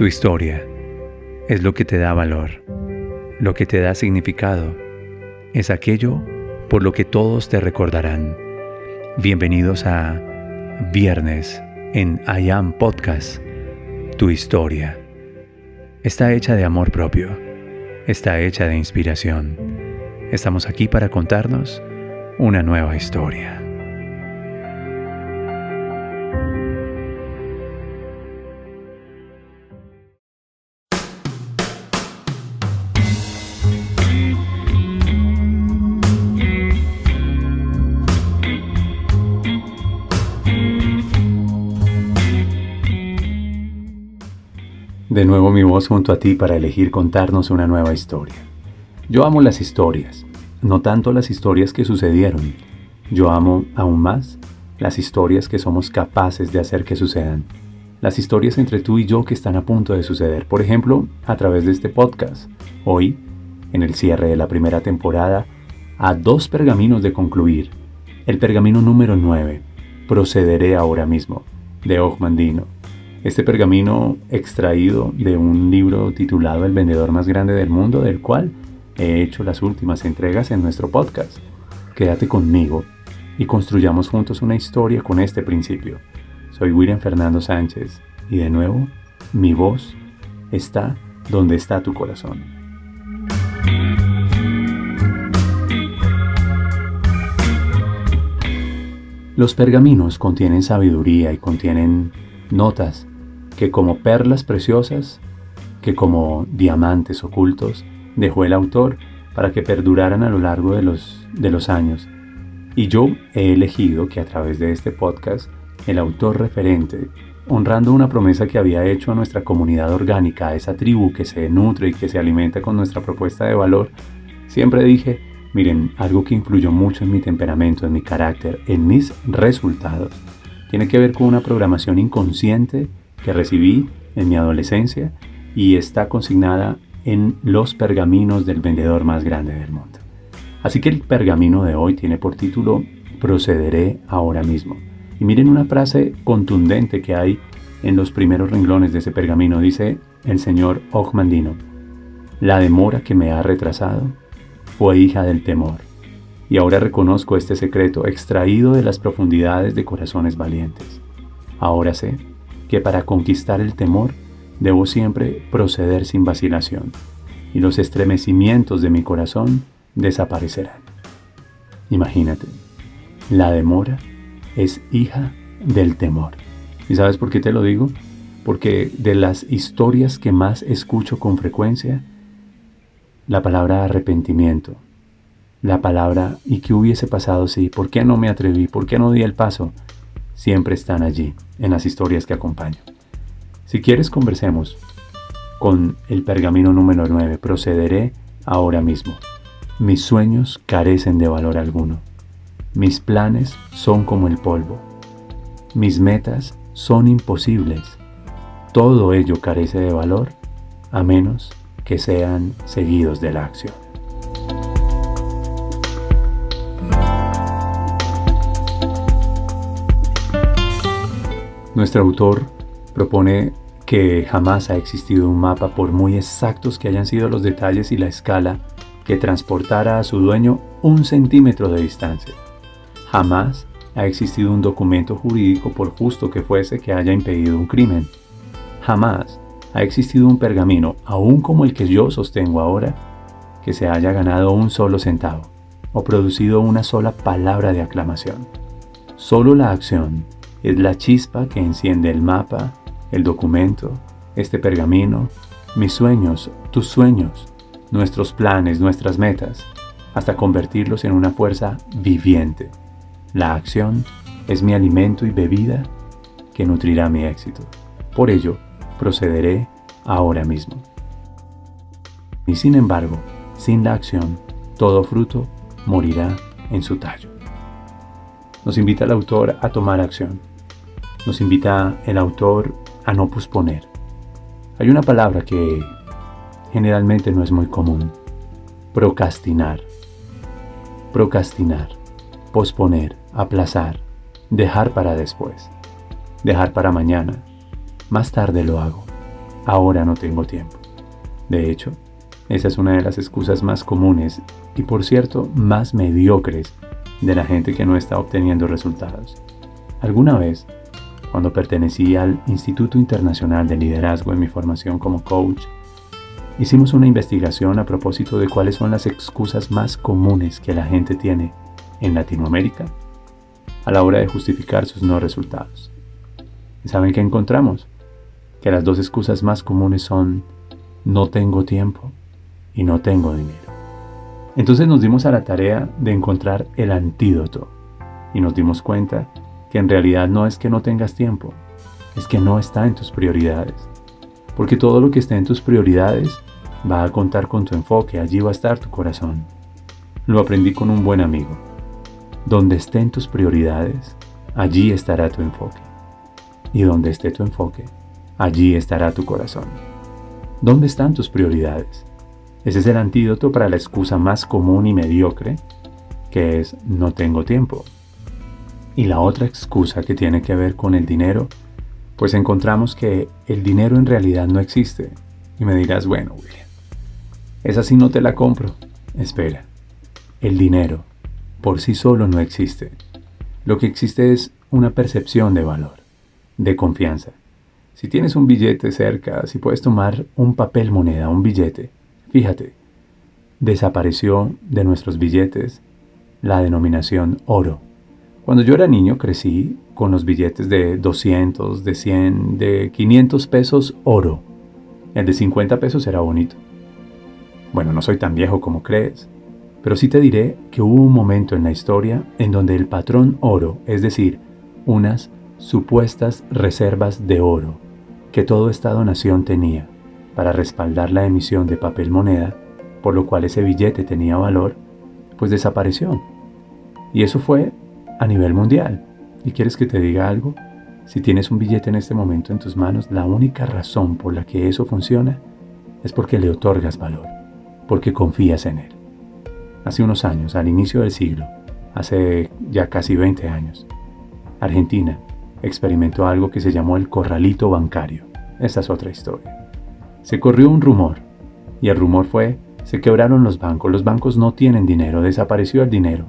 Tu historia es lo que te da valor, lo que te da significado, es aquello por lo que todos te recordarán. Bienvenidos a Viernes en I Am Podcast, tu historia. Está hecha de amor propio, está hecha de inspiración. Estamos aquí para contarnos una nueva historia. De nuevo mi voz junto a ti para elegir contarnos una nueva historia. Yo amo las historias, no tanto las historias que sucedieron. Yo amo aún más las historias que somos capaces de hacer que sucedan. Las historias entre tú y yo que están a punto de suceder. Por ejemplo, a través de este podcast. Hoy, en el cierre de la primera temporada, a dos pergaminos de concluir. El pergamino número 9, Procederé ahora mismo, de Ogmandino este pergamino extraído de un libro titulado El vendedor más grande del mundo, del cual he hecho las últimas entregas en nuestro podcast. Quédate conmigo y construyamos juntos una historia con este principio. Soy William Fernando Sánchez y de nuevo, mi voz está donde está tu corazón. Los pergaminos contienen sabiduría y contienen notas que como perlas preciosas, que como diamantes ocultos, dejó el autor para que perduraran a lo largo de los, de los años. Y yo he elegido que a través de este podcast, el autor referente, honrando una promesa que había hecho a nuestra comunidad orgánica, a esa tribu que se nutre y que se alimenta con nuestra propuesta de valor, siempre dije, miren, algo que influyó mucho en mi temperamento, en mi carácter, en mis resultados, tiene que ver con una programación inconsciente que recibí en mi adolescencia y está consignada en los pergaminos del vendedor más grande del mundo. Así que el pergamino de hoy tiene por título Procederé ahora mismo. Y miren una frase contundente que hay en los primeros renglones de ese pergamino. Dice el señor Ogmandino, la demora que me ha retrasado fue hija del temor. Y ahora reconozco este secreto extraído de las profundidades de corazones valientes. Ahora sé que para conquistar el temor debo siempre proceder sin vacilación, y los estremecimientos de mi corazón desaparecerán. Imagínate, la demora es hija del temor. ¿Y sabes por qué te lo digo? Porque de las historias que más escucho con frecuencia, la palabra arrepentimiento, la palabra ¿y qué hubiese pasado si? ¿Por qué no me atreví? ¿Por qué no di el paso? Siempre están allí, en las historias que acompaño. Si quieres, conversemos con el pergamino número 9. Procederé ahora mismo. Mis sueños carecen de valor alguno. Mis planes son como el polvo. Mis metas son imposibles. Todo ello carece de valor a menos que sean seguidos de la acción. Nuestro autor propone que jamás ha existido un mapa, por muy exactos que hayan sido los detalles y la escala, que transportara a su dueño un centímetro de distancia. Jamás ha existido un documento jurídico, por justo que fuese, que haya impedido un crimen. Jamás ha existido un pergamino, aún como el que yo sostengo ahora, que se haya ganado un solo centavo o producido una sola palabra de aclamación. Solo la acción es la chispa que enciende el mapa, el documento, este pergamino, mis sueños, tus sueños, nuestros planes, nuestras metas, hasta convertirlos en una fuerza viviente. La acción es mi alimento y bebida que nutrirá mi éxito. Por ello, procederé ahora mismo. Y sin embargo, sin la acción, todo fruto morirá en su tallo. Nos invita el autor a tomar acción nos invita el autor a no posponer. Hay una palabra que generalmente no es muy común. Procrastinar. Procrastinar. Posponer. Aplazar. Dejar para después. Dejar para mañana. Más tarde lo hago. ahora no tengo tiempo. De hecho, esa es una de las excusas más comunes y por cierto más mediocres de la gente que no está obteniendo resultados. Alguna vez, cuando pertenecí al Instituto Internacional de Liderazgo en mi formación como coach, hicimos una investigación a propósito de cuáles son las excusas más comunes que la gente tiene en Latinoamérica a la hora de justificar sus no resultados. ¿Y saben qué encontramos? Que las dos excusas más comunes son no tengo tiempo y no tengo dinero. Entonces nos dimos a la tarea de encontrar el antídoto y nos dimos cuenta que en realidad no es que no tengas tiempo, es que no está en tus prioridades. Porque todo lo que esté en tus prioridades va a contar con tu enfoque, allí va a estar tu corazón. Lo aprendí con un buen amigo. Donde estén tus prioridades, allí estará tu enfoque. Y donde esté tu enfoque, allí estará tu corazón. ¿Dónde están tus prioridades? Ese es el antídoto para la excusa más común y mediocre, que es no tengo tiempo. Y la otra excusa que tiene que ver con el dinero, pues encontramos que el dinero en realidad no existe. Y me dirás, bueno, William, esa sí no te la compro. Espera, el dinero por sí solo no existe. Lo que existe es una percepción de valor, de confianza. Si tienes un billete cerca, si puedes tomar un papel moneda, un billete, fíjate, desapareció de nuestros billetes la denominación oro. Cuando yo era niño crecí con los billetes de 200, de 100, de 500 pesos oro. El de 50 pesos era bonito. Bueno, no soy tan viejo como crees, pero sí te diré que hubo un momento en la historia en donde el patrón oro, es decir, unas supuestas reservas de oro, que todo Estado-nación tenía para respaldar la emisión de papel moneda, por lo cual ese billete tenía valor, pues desapareció. Y eso fue a nivel mundial. ¿Y quieres que te diga algo? Si tienes un billete en este momento en tus manos, la única razón por la que eso funciona es porque le otorgas valor, porque confías en él. Hace unos años, al inicio del siglo, hace ya casi 20 años, Argentina experimentó algo que se llamó el corralito bancario. Esta es otra historia. Se corrió un rumor y el rumor fue, se quebraron los bancos, los bancos no tienen dinero, desapareció el dinero.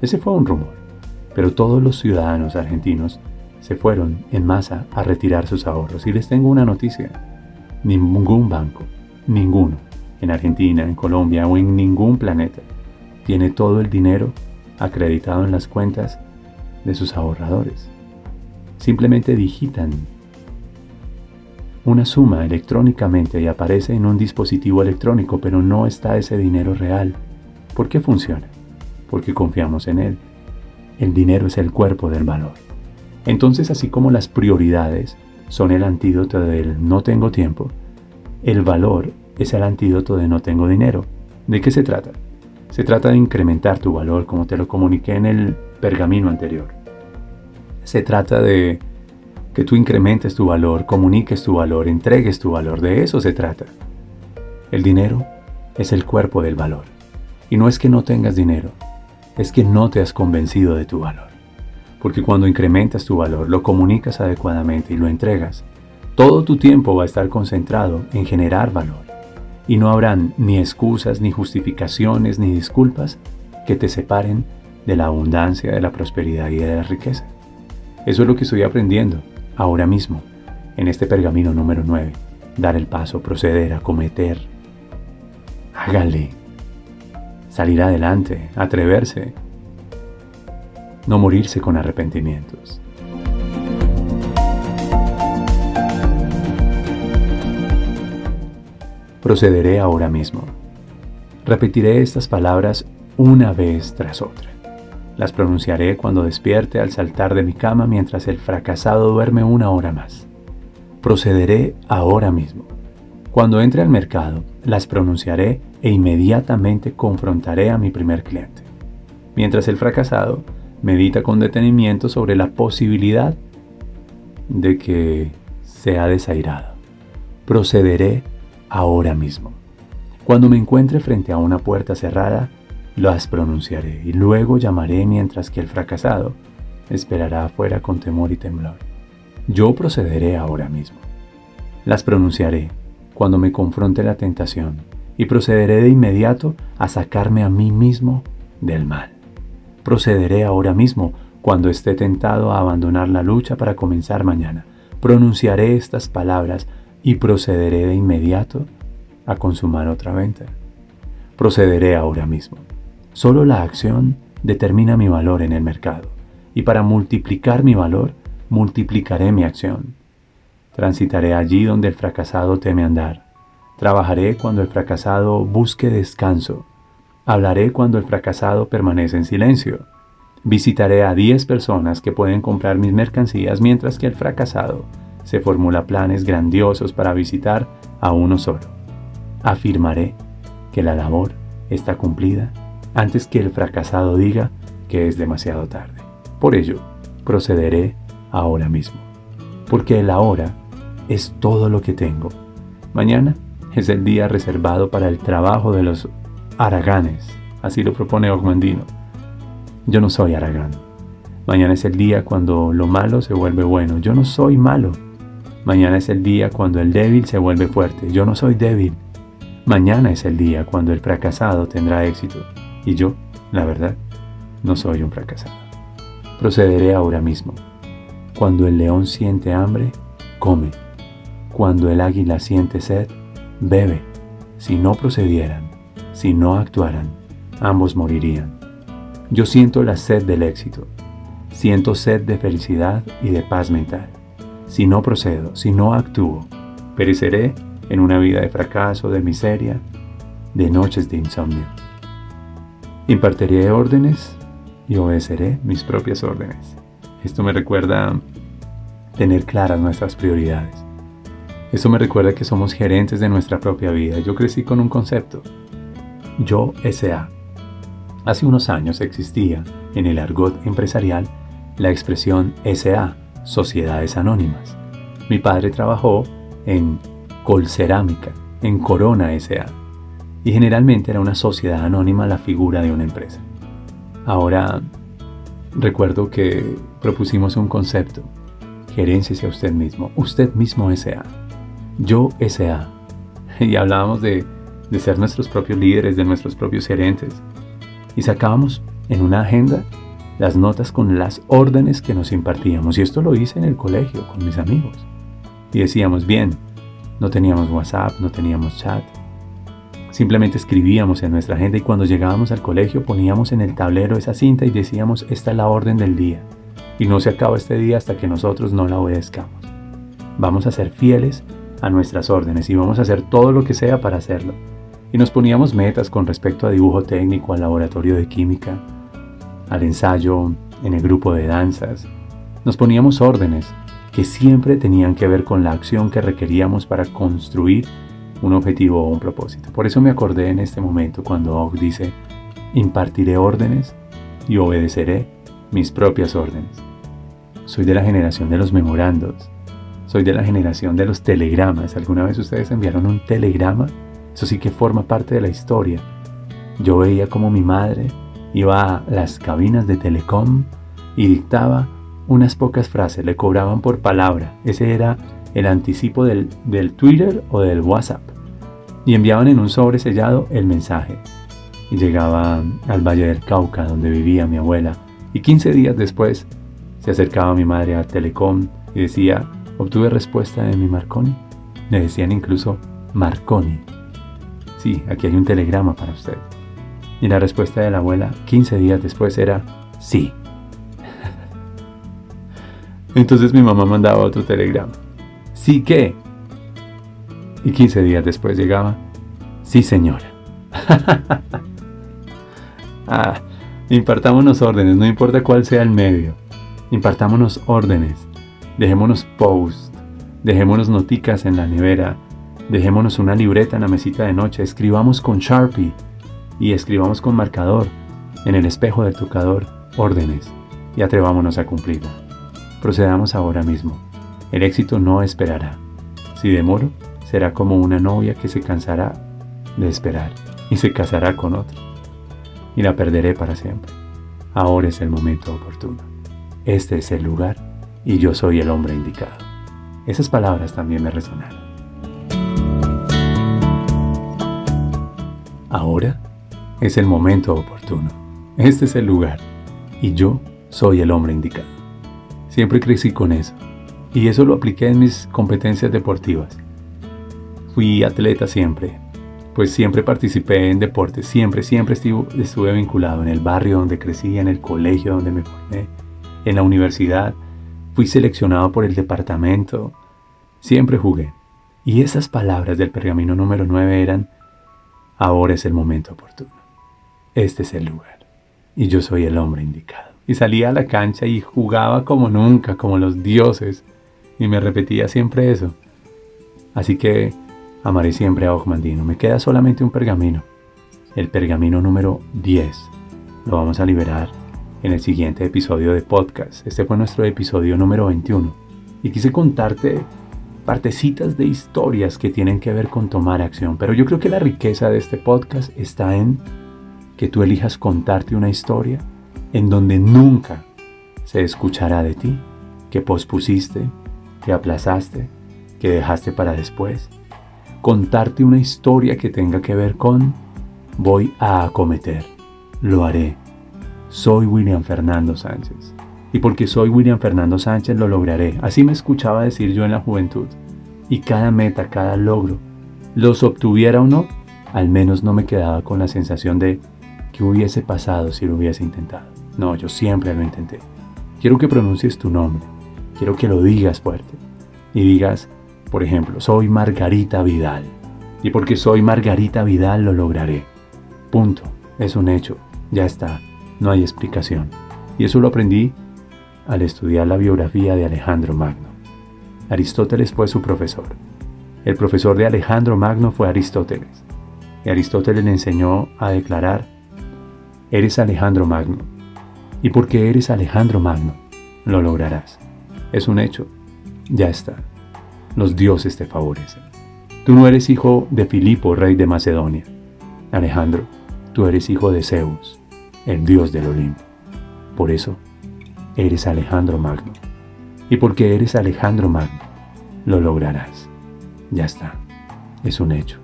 Ese fue un rumor. Pero todos los ciudadanos argentinos se fueron en masa a retirar sus ahorros. Y les tengo una noticia. Ningún banco, ninguno, en Argentina, en Colombia o en ningún planeta, tiene todo el dinero acreditado en las cuentas de sus ahorradores simplemente digitan una suma electrónicamente y aparece en un dispositivo electrónico, pero no está ese dinero real. ¿Por qué funciona? Porque confiamos en él. El dinero es el cuerpo del valor. Entonces, así como las prioridades son el antídoto del no tengo tiempo, el valor es el antídoto de no tengo dinero. ¿De qué se trata? Se trata de incrementar tu valor, como te lo comuniqué en el pergamino anterior. Se trata de que tú incrementes tu valor, comuniques tu valor, entregues tu valor. De eso se trata. El dinero es el cuerpo del valor. Y no es que no tengas dinero, es que no te has convencido de tu valor. Porque cuando incrementas tu valor, lo comunicas adecuadamente y lo entregas, todo tu tiempo va a estar concentrado en generar valor. Y no habrán ni excusas, ni justificaciones, ni disculpas que te separen de la abundancia, de la prosperidad y de la riqueza. Eso es lo que estoy aprendiendo ahora mismo, en este pergamino número 9. Dar el paso, proceder, acometer. Hágale. Salir adelante, atreverse. No morirse con arrepentimientos. Procederé ahora mismo. Repetiré estas palabras una vez tras otra. Las pronunciaré cuando despierte al saltar de mi cama mientras el fracasado duerme una hora más. Procederé ahora mismo. Cuando entre al mercado, las pronunciaré e inmediatamente confrontaré a mi primer cliente. Mientras el fracasado medita con detenimiento sobre la posibilidad de que sea desairado. Procederé ahora mismo. Cuando me encuentre frente a una puerta cerrada, las pronunciaré y luego llamaré mientras que el fracasado esperará afuera con temor y temblor. Yo procederé ahora mismo. Las pronunciaré cuando me confronte la tentación y procederé de inmediato a sacarme a mí mismo del mal. Procederé ahora mismo cuando esté tentado a abandonar la lucha para comenzar mañana. Pronunciaré estas palabras y procederé de inmediato a consumar otra venta. Procederé ahora mismo. Solo la acción determina mi valor en el mercado y para multiplicar mi valor, multiplicaré mi acción. Transitaré allí donde el fracasado teme andar. Trabajaré cuando el fracasado busque descanso. Hablaré cuando el fracasado permanece en silencio. Visitaré a 10 personas que pueden comprar mis mercancías mientras que el fracasado se formula planes grandiosos para visitar a uno solo. Afirmaré que la labor está cumplida antes que el fracasado diga que es demasiado tarde. Por ello, procederé ahora mismo, porque el ahora es todo lo que tengo. Mañana es el día reservado para el trabajo de los araganes, así lo propone Ogmandino. Yo no soy aragán. Mañana es el día cuando lo malo se vuelve bueno. Yo no soy malo. Mañana es el día cuando el débil se vuelve fuerte. Yo no soy débil. Mañana es el día cuando el fracasado tendrá éxito. Y yo, la verdad, no soy un fracasado. Procederé ahora mismo. Cuando el león siente hambre, come. Cuando el águila siente sed, bebe. Si no procedieran, si no actuaran, ambos morirían. Yo siento la sed del éxito. Siento sed de felicidad y de paz mental. Si no procedo, si no actúo, pereceré en una vida de fracaso, de miseria, de noches de insomnio. Impartiré órdenes y obedeceré mis propias órdenes. Esto me recuerda tener claras nuestras prioridades. Esto me recuerda que somos gerentes de nuestra propia vida. Yo crecí con un concepto. Yo SA. Hace unos años existía en el argot empresarial la expresión SA, Sociedades Anónimas. Mi padre trabajó en Colcerámica, en Corona SA, y generalmente era una sociedad anónima la figura de una empresa. Ahora, recuerdo que propusimos un concepto, gerencia a usted mismo, usted mismo SA yo S.A. Y hablábamos de, de ser nuestros propios líderes, de nuestros propios gerentes. Y sacábamos en una agenda las notas con las órdenes que nos impartíamos. Y esto lo hice en el colegio con mis amigos. Y decíamos, bien, no teníamos WhatsApp, no teníamos chat. Simplemente escribíamos en nuestra agenda y cuando llegábamos al colegio poníamos en el tablero esa cinta y decíamos, esta es la orden del día. Y no se acaba este día hasta que nosotros no la obedezcamos. Vamos a ser fieles a nuestras órdenes y vamos a hacer todo lo que sea para hacerlo. Y nos poníamos metas con respecto a dibujo técnico, al laboratorio de química, al ensayo, en el grupo de danzas. Nos poníamos órdenes que siempre tenían que ver con la acción que requeríamos para construir un objetivo o un propósito. Por eso me acordé en este momento cuando Og dice, impartiré órdenes y obedeceré mis propias órdenes. Soy de la generación de los memorandos, soy de la generación de los telegramas. ¿Alguna vez ustedes enviaron un telegrama? Eso sí que forma parte de la historia. Yo veía como mi madre iba a las cabinas de telecom y dictaba unas pocas frases, le cobraban por palabra. Ese era el anticipo del, del Twitter o del WhatsApp. Y enviaban en un sobre sellado el mensaje. Y llegaba al Valle del Cauca, donde vivía mi abuela. Y 15 días después se acercaba mi madre a Telecom y decía, Obtuve respuesta de mi Marconi. Me decían incluso Marconi. Sí, aquí hay un telegrama para usted. Y la respuesta de la abuela 15 días después era sí. Entonces mi mamá mandaba otro telegrama. ¿Sí qué? Y 15 días después llegaba, sí señora. ah, impartámonos órdenes, no importa cuál sea el medio. Impartámonos órdenes Dejémonos post, dejémonos noticas en la nevera, dejémonos una libreta en la mesita de noche, escribamos con Sharpie y escribamos con marcador en el espejo del tocador órdenes y atrevámonos a cumplirla. Procedamos ahora mismo. El éxito no esperará. Si demoro, será como una novia que se cansará de esperar y se casará con otro. Y la perderé para siempre. Ahora es el momento oportuno. Este es el lugar y yo soy el hombre indicado. Esas palabras también me resonaron. Ahora es el momento oportuno. Este es el lugar y yo soy el hombre indicado. Siempre crecí con eso y eso lo apliqué en mis competencias deportivas. Fui atleta siempre, pues siempre participé en deportes, siempre, siempre estuve, estuve vinculado en el barrio donde crecí, en el colegio donde me formé, en la universidad, Fui seleccionado por el departamento. Siempre jugué. Y esas palabras del pergamino número 9 eran, ahora es el momento oportuno. Este es el lugar. Y yo soy el hombre indicado. Y salía a la cancha y jugaba como nunca, como los dioses. Y me repetía siempre eso. Así que amaré siempre a Ogmandino. Me queda solamente un pergamino. El pergamino número 10. Lo vamos a liberar en el siguiente episodio de podcast. Este fue nuestro episodio número 21. Y quise contarte partecitas de historias que tienen que ver con tomar acción. Pero yo creo que la riqueza de este podcast está en que tú elijas contarte una historia en donde nunca se escuchará de ti, que pospusiste, que aplazaste, que dejaste para después. Contarte una historia que tenga que ver con voy a acometer, lo haré. Soy William Fernando Sánchez y porque soy William Fernando Sánchez lo lograré. Así me escuchaba decir yo en la juventud. Y cada meta, cada logro, los obtuviera o no, al menos no me quedaba con la sensación de que hubiese pasado si lo hubiese intentado. No, yo siempre lo intenté. Quiero que pronuncies tu nombre. Quiero que lo digas fuerte. Y digas, por ejemplo, soy Margarita Vidal. Y porque soy Margarita Vidal lo lograré. Punto. Es un hecho. Ya está. No hay explicación. Y eso lo aprendí al estudiar la biografía de Alejandro Magno. Aristóteles fue su profesor. El profesor de Alejandro Magno fue Aristóteles. Y Aristóteles le enseñó a declarar, eres Alejandro Magno. Y porque eres Alejandro Magno, lo lograrás. Es un hecho. Ya está. Los dioses te favorecen. Tú no eres hijo de Filipo, rey de Macedonia. Alejandro, tú eres hijo de Zeus, el dios del Olimpo. Por eso, eres Alejandro Magno. Y porque eres Alejandro Magno, lo lograrás. Ya está. Es un hecho.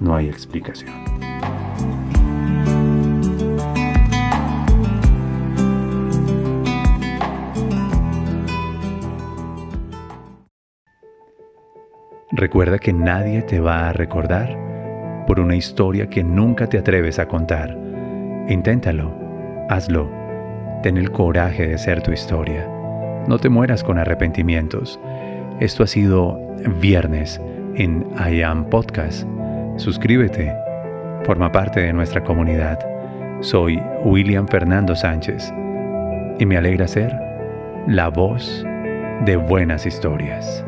No hay explicación. Recuerda que nadie te va a recordar por una historia que nunca te atreves a contar. Inténtalo, hazlo Ten el coraje de ser tu historia. No te mueras con arrepentimientos. Esto ha sido viernes en I Am Podcast. Suscríbete. Forma parte de nuestra comunidad. Soy William Fernando Sánchez y me alegra ser la voz de buenas historias.